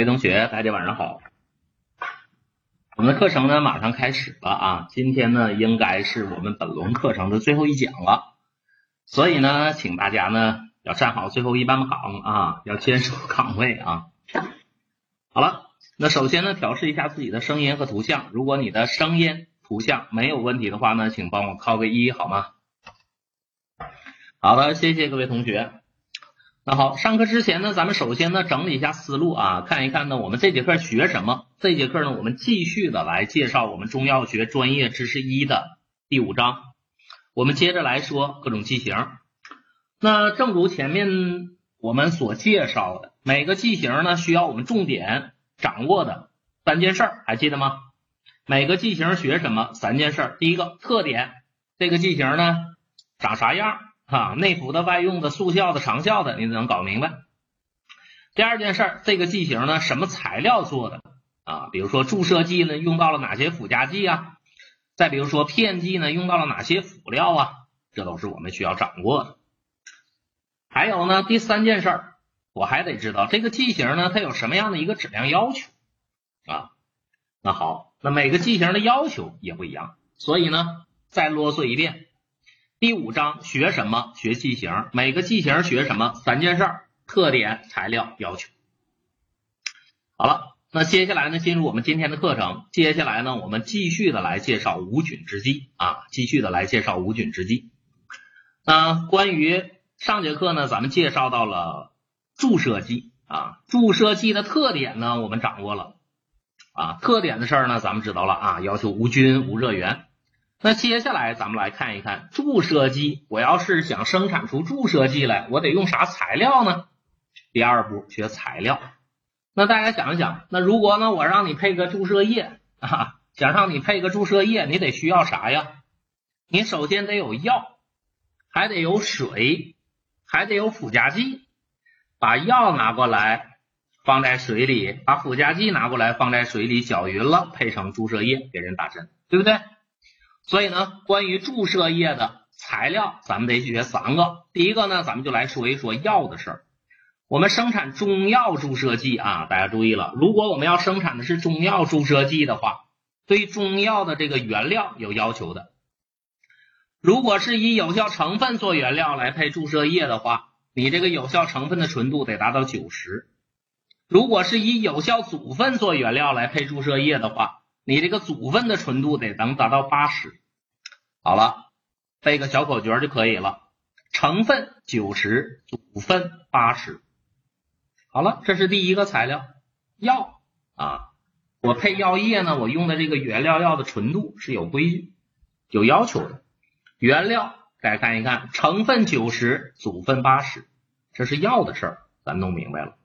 各位同学，大家晚上好。我们的课程呢马上开始了啊，今天呢应该是我们本轮课程的最后一讲了，所以呢，请大家呢要站好最后一班岗啊，要坚守岗位啊。好了，那首先呢调试一下自己的声音和图像，如果你的声音、图像没有问题的话呢，请帮我扣个一好吗？好的，谢谢各位同学。那好，上课之前呢，咱们首先呢整理一下思路啊，看一看呢我们这节课学什么。这节课呢，我们继续的来介绍我们中药学专业知识一的第五章。我们接着来说各种剂型。那正如前面我们所介绍的，每个剂型呢需要我们重点掌握的三件事儿，还记得吗？每个剂型学什么？三件事儿。第一个特点，这个剂型呢长啥样？啊，内服的、外用的、速效的、长效的，你能搞明白。第二件事儿，这个剂型呢，什么材料做的啊？比如说注射剂呢，用到了哪些附加剂啊？再比如说片剂呢，用到了哪些辅料啊？这都是我们需要掌握的。还有呢，第三件事儿，我还得知道这个剂型呢，它有什么样的一个质量要求啊？那好，那每个剂型的要求也不一样，所以呢，再啰嗦一遍。第五章学什么？学剂型，每个剂型学什么？三件事儿：特点、材料、要求。好了，那接下来呢，进入我们今天的课程。接下来呢，我们继续的来介绍无菌制剂啊，继续的来介绍无菌制剂。那关于上节课呢，咱们介绍到了注射剂啊，注射剂的特点呢，我们掌握了啊，特点的事儿呢，咱们知道了啊，要求无菌、无热源。那接下来咱们来看一看注射剂。我要是想生产出注射剂来，我得用啥材料呢？第二步学材料。那大家想一想，那如果呢我让你配个注射液啊，想让你配个注射液，你得需要啥呀？你首先得有药，还得有水，还得有附加剂。把药拿过来放在水里，把附加剂拿过来放在水里搅匀了，配成注射液给人打针，对不对？所以呢，关于注射液的材料，咱们得学三个。第一个呢，咱们就来说一说药的事儿。我们生产中药注射剂啊，大家注意了，如果我们要生产的是中药注射剂的话，对中药的这个原料有要求的。如果是以有效成分做原料来配注射液的话，你这个有效成分的纯度得达到九十。如果是以有效组分做原料来配注射液的话，你这个组分的纯度得能达到八十，好了，背个小口诀就可以了。成分九十，组分八十。好了，这是第一个材料，药啊。我配药液呢，我用的这个原料药的纯度是有规矩、有要求的。原料大家看一看，成分九十，组分八十，这是药的事儿，咱弄明白了。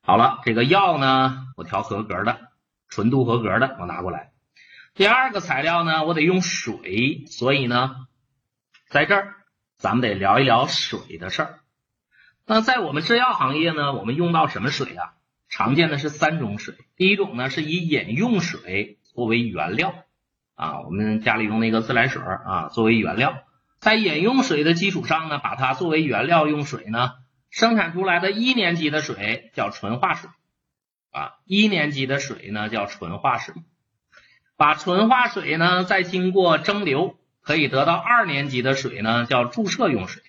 好了，这个药呢，我调合格的。纯度合格的，我拿过来。第二个材料呢，我得用水，所以呢，在这儿咱们得聊一聊水的事儿。那在我们制药行业呢，我们用到什么水啊？常见的是三种水。第一种呢，是以饮用水作为原料啊，我们家里用那个自来水啊作为原料，在饮用水的基础上呢，把它作为原料用水呢，生产出来的一年级的水叫纯化水。啊，一年级的水呢叫纯化水，把纯化水呢再经过蒸馏，可以得到二年级的水呢叫注射用水，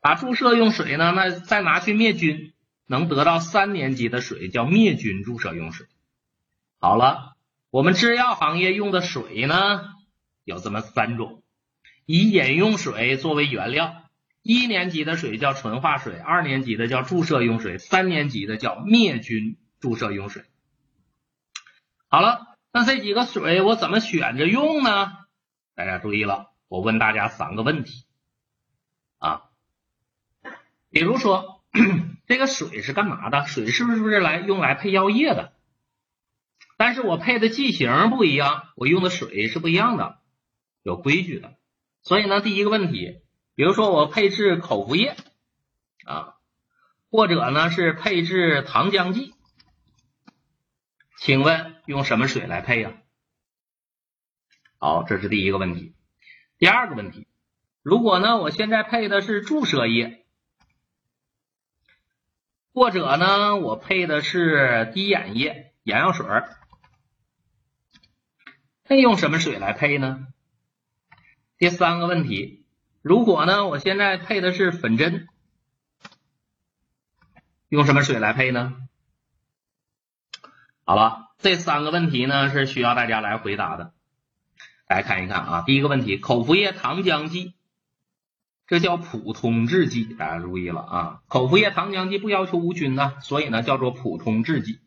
把注射用水呢那再拿去灭菌，能得到三年级的水叫灭菌注射用水。好了，我们制药行业用的水呢有这么三种，以饮用水作为原料。一年级的水叫纯化水，二年级的叫注射用水，三年级的叫灭菌。注射用水，好了，那这几个水我怎么选着用呢？大家注意了，我问大家三个问题啊，比如说 这个水是干嘛的？水是不是来用来配药液的？但是我配的剂型不一样，我用的水是不一样的，有规矩的。所以呢，第一个问题，比如说我配置口服液啊，或者呢是配置糖浆剂。请问用什么水来配呀？好，这是第一个问题。第二个问题，如果呢，我现在配的是注射液，或者呢，我配的是滴眼液、眼药水儿，那用什么水来配呢？第三个问题，如果呢，我现在配的是粉针，用什么水来配呢？好了，这三个问题呢是需要大家来回答的。来看一看啊，第一个问题，口服液糖浆剂。这叫普通制剂，大家注意了啊！口服液糖浆剂不要求无菌呢，所以呢叫做普通制剂。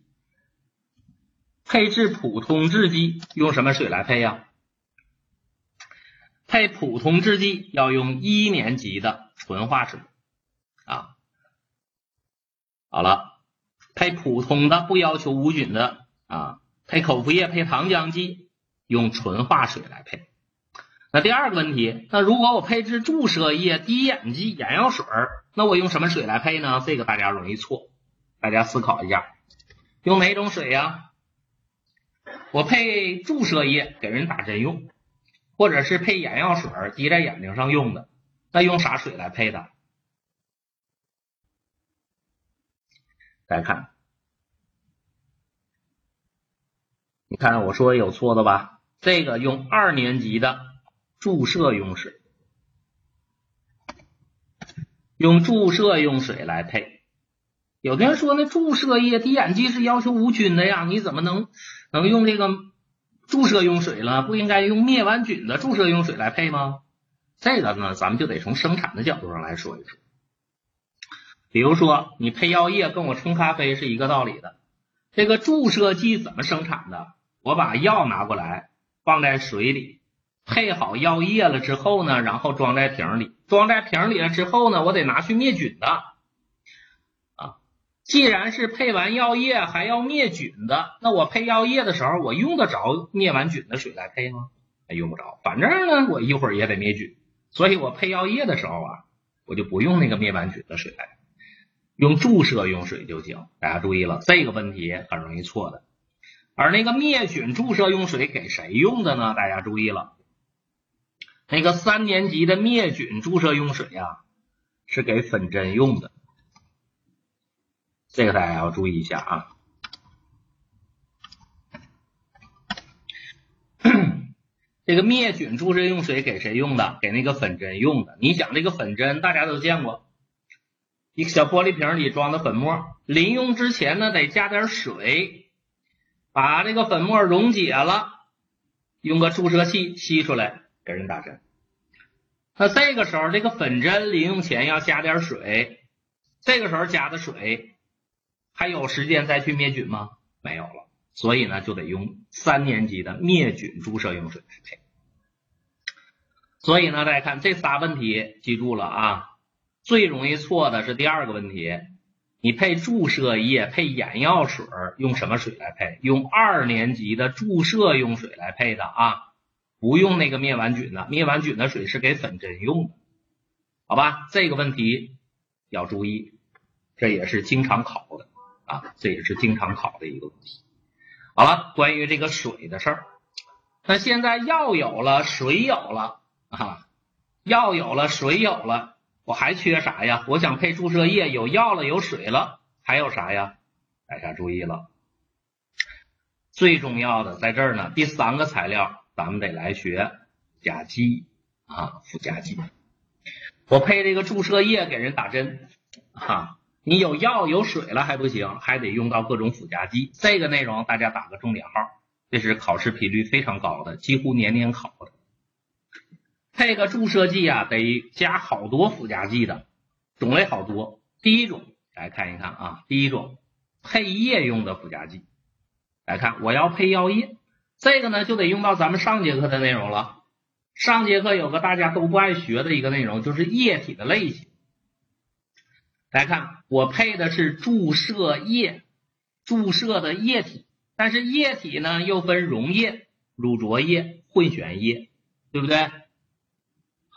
配置普通制剂用什么水来配呀？配普通制剂要用一年级的纯化水啊。好了，配普通的不要求无菌的啊，配口服液配糖浆剂用纯化水来配。那第二个问题，那如果我配置注射液、滴眼剂、眼药水，那我用什么水来配呢？这个大家容易错，大家思考一下，用哪种水呀？我配注射液给人打针用，或者是配眼药水滴在眼睛上用的，那用啥水来配的？大家看，你看我说有错的吧？这个用二年级的。注射用水，用注射用水来配。有的人说，那注射液滴眼剂是要求无菌的呀，你怎么能能用这个注射用水了？不应该用灭完菌的注射用水来配吗？这个呢，咱们就得从生产的角度上来说一说。比如说，你配药液跟我冲咖啡是一个道理的。这个注射剂怎么生产的？我把药拿过来，放在水里。配好药液了之后呢，然后装在瓶里，装在瓶里了之后呢，我得拿去灭菌的啊。既然是配完药液还要灭菌的，那我配药液的时候，我用得着灭完菌的水来配吗？用不着，反正呢，我一会儿也得灭菌，所以我配药液的时候啊，我就不用那个灭完菌的水来，用注射用水就行。大家注意了，这个问题很容易错的。而那个灭菌注射用水给谁用的呢？大家注意了。那个三年级的灭菌注射用水呀，是给粉针用的，这个大家要注意一下啊。这个灭菌注射用水给谁用的？给那个粉针用的。你想这个粉针大家都见过，一个小玻璃瓶里装的粉末，临用之前呢得加点水，把这个粉末溶解了，用个注射器吸出来。给人打针，那这个时候这个粉针临用前要加点水，这个时候加的水还有时间再去灭菌吗？没有了，所以呢就得用三年级的灭菌注射用水配。所以呢，大家看这仨问题，记住了啊，最容易错的是第二个问题，你配注射液、配眼药水用什么水来配？用二年级的注射用水来配的啊。不用那个灭完菌的，灭完菌的水是给粉针用的，好吧？这个问题要注意，这也是经常考的啊，这也是经常考的一个问题。好了，关于这个水的事儿，那现在药有了，水有了啊，药有了，水有了，我还缺啥呀？我想配注射液，有药了，有水了，还有啥呀？大家注意了，最重要的在这儿呢，第三个材料。咱们得来学甲基啊，附加剂。我配这个注射液给人打针啊，你有药有水了还不行，还得用到各种附加剂。这个内容大家打个重点号，这是考试频率非常高的，几乎年年考的。配个注射剂啊，得加好多附加剂的，种类好多。第一种来看一看啊，第一种配液用的附加剂，来看我要配药液。这个呢，就得用到咱们上节课的内容了。上节课有个大家都不爱学的一个内容，就是液体的类型。来看，我配的是注射液，注射的液体，但是液体呢又分溶液、乳浊液、混悬液，对不对？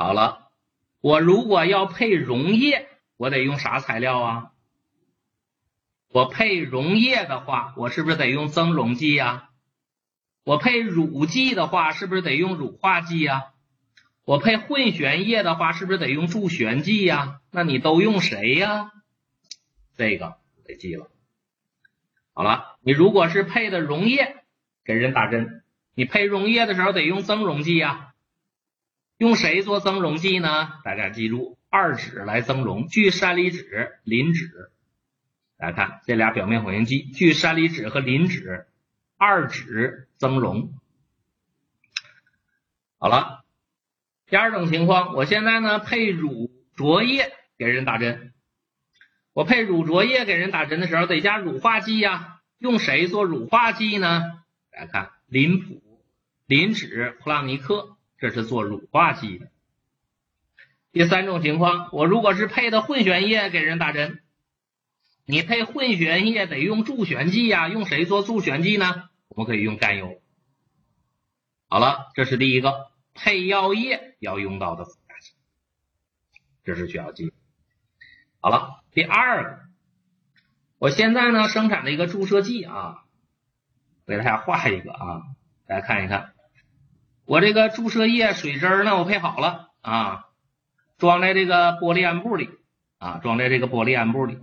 好了，我如果要配溶液，我得用啥材料啊？我配溶液的话，我是不是得用增溶剂呀？我配乳剂的话，是不是得用乳化剂呀？我配混悬液的话，是不是得用助悬剂呀？那你都用谁呀？这个得记了。好了，你如果是配的溶液给人打针，你配溶液的时候得用增溶剂啊。用谁做增溶剂呢？大家记住，二酯来增溶，聚山梨酯、磷酯。大家看这俩表面活性剂，聚山梨酯和磷酯，二酯增溶。好了，第二种情况，我现在呢配乳浊液给人打针。我配乳浊液给人打针的时候得加乳化剂呀，用谁做乳化剂呢？大家看，磷普、磷酯、普朗尼克。这是做乳化剂的。第三种情况，我如果是配的混悬液给人打针，你配混悬液得用助悬剂呀，用谁做助悬剂呢？我们可以用甘油。好了，这是第一个配药液要用到的附加剂，这是需要记。好了，第二个，我现在呢生产了一个注射剂啊，给大家画一个啊，大家看一看。我这个注射液水针呢，我配好了啊，装在这个玻璃安布里啊，装在这个玻璃安布里。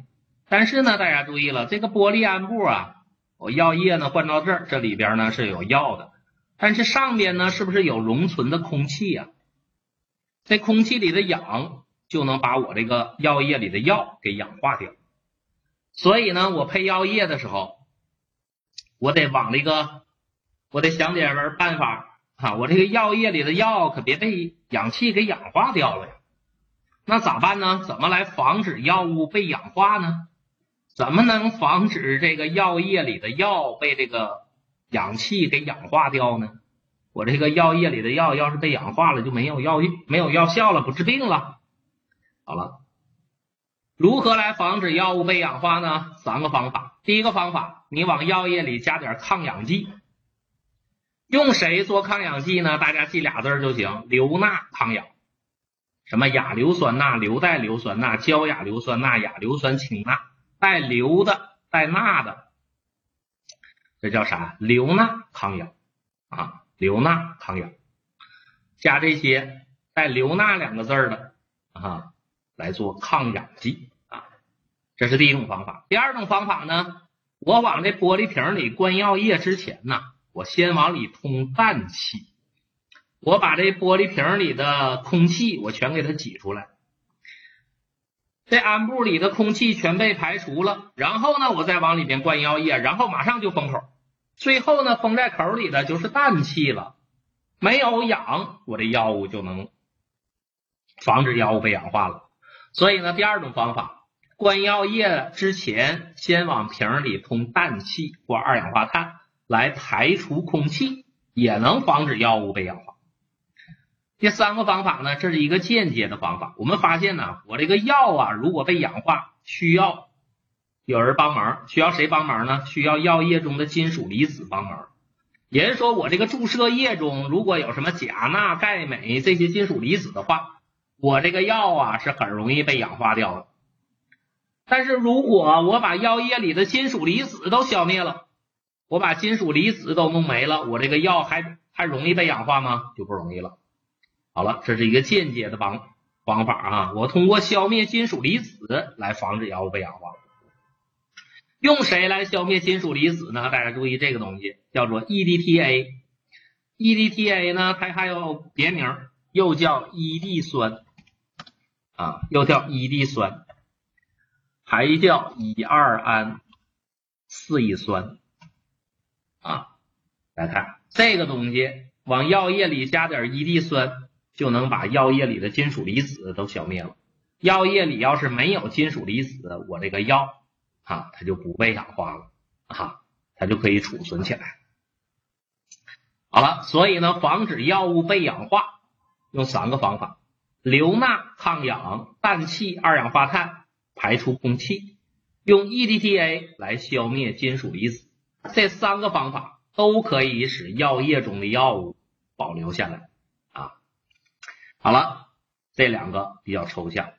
但是呢，大家注意了，这个玻璃安布啊，我药液呢灌到这儿，这里边呢是有药的，但是上边呢是不是有溶存的空气呀？这空气里的氧就能把我这个药液里的药给氧化掉。所以呢，我配药液的时候，我得往那个，我得想点办法。啊，我这个药液里的药可别被氧气给氧化掉了呀！那咋办呢？怎么来防止药物被氧化呢？怎么能防止这个药液里的药被这个氧气给氧化掉呢？我这个药液里的药要是被氧化了，就没有药没有药效了，不治病了。好了，如何来防止药物被氧化呢？三个方法。第一个方法，你往药液里加点抗氧剂。用谁做抗氧剂呢？大家记俩字儿就行，硫钠抗氧。什么亚硫酸钠、硫代硫酸钠、焦亚硫酸钠、亚硫酸氢钠，带硫的、带钠的，这叫啥？硫钠抗氧啊，硫钠抗氧，加这些带硫钠两个字儿的啊，来做抗氧剂啊，这是第一种方法。第二种方法呢，我往这玻璃瓶里灌药液之前呢。我先往里通氮气，我把这玻璃瓶里的空气我全给它挤出来，这安布里的空气全被排除了，然后呢，我再往里面灌药液，然后马上就封口，最后呢，封在口里的就是氮气了，没有氧，我这药物就能防止药物被氧化了。所以呢，第二种方法，灌药液之前先往瓶里通氮气或二氧化碳。来排除空气，也能防止药物被氧化。第三个方法呢，这是一个间接的方法。我们发现呢，我这个药啊，如果被氧化，需要有人帮忙，需要谁帮忙呢？需要药液中的金属离子帮忙。也就是说，我这个注射液中如果有什么钾、钠、钙、镁这些金属离子的话，我这个药啊是很容易被氧化掉的。但是如果我把药液里的金属离子都消灭了，我把金属离子都弄没了，我这个药还还容易被氧化吗？就不容易了。好了，这是一个间接的方方法啊，我通过消灭金属离子来防止药物被氧化。用谁来消灭金属离子呢？大家注意这个东西叫做 EDTA。EDTA 呢，它还有别名，又叫 ED 酸啊，又叫 ED 酸，还叫乙二胺四乙酸。来看这个东西，往药液里加点伊地酸，就能把药液里的金属离子都消灭了。药液里要是没有金属离子，我这个药啊，它就不被氧化了啊，它就可以储存起来。好了，所以呢，防止药物被氧化，用三个方法：硫钠抗氧、氮气二氧化碳排出空气，用 EDTA 来消灭金属离子。这三个方法都可以使药液中的药物保留下来啊。好了，这两个比较抽象。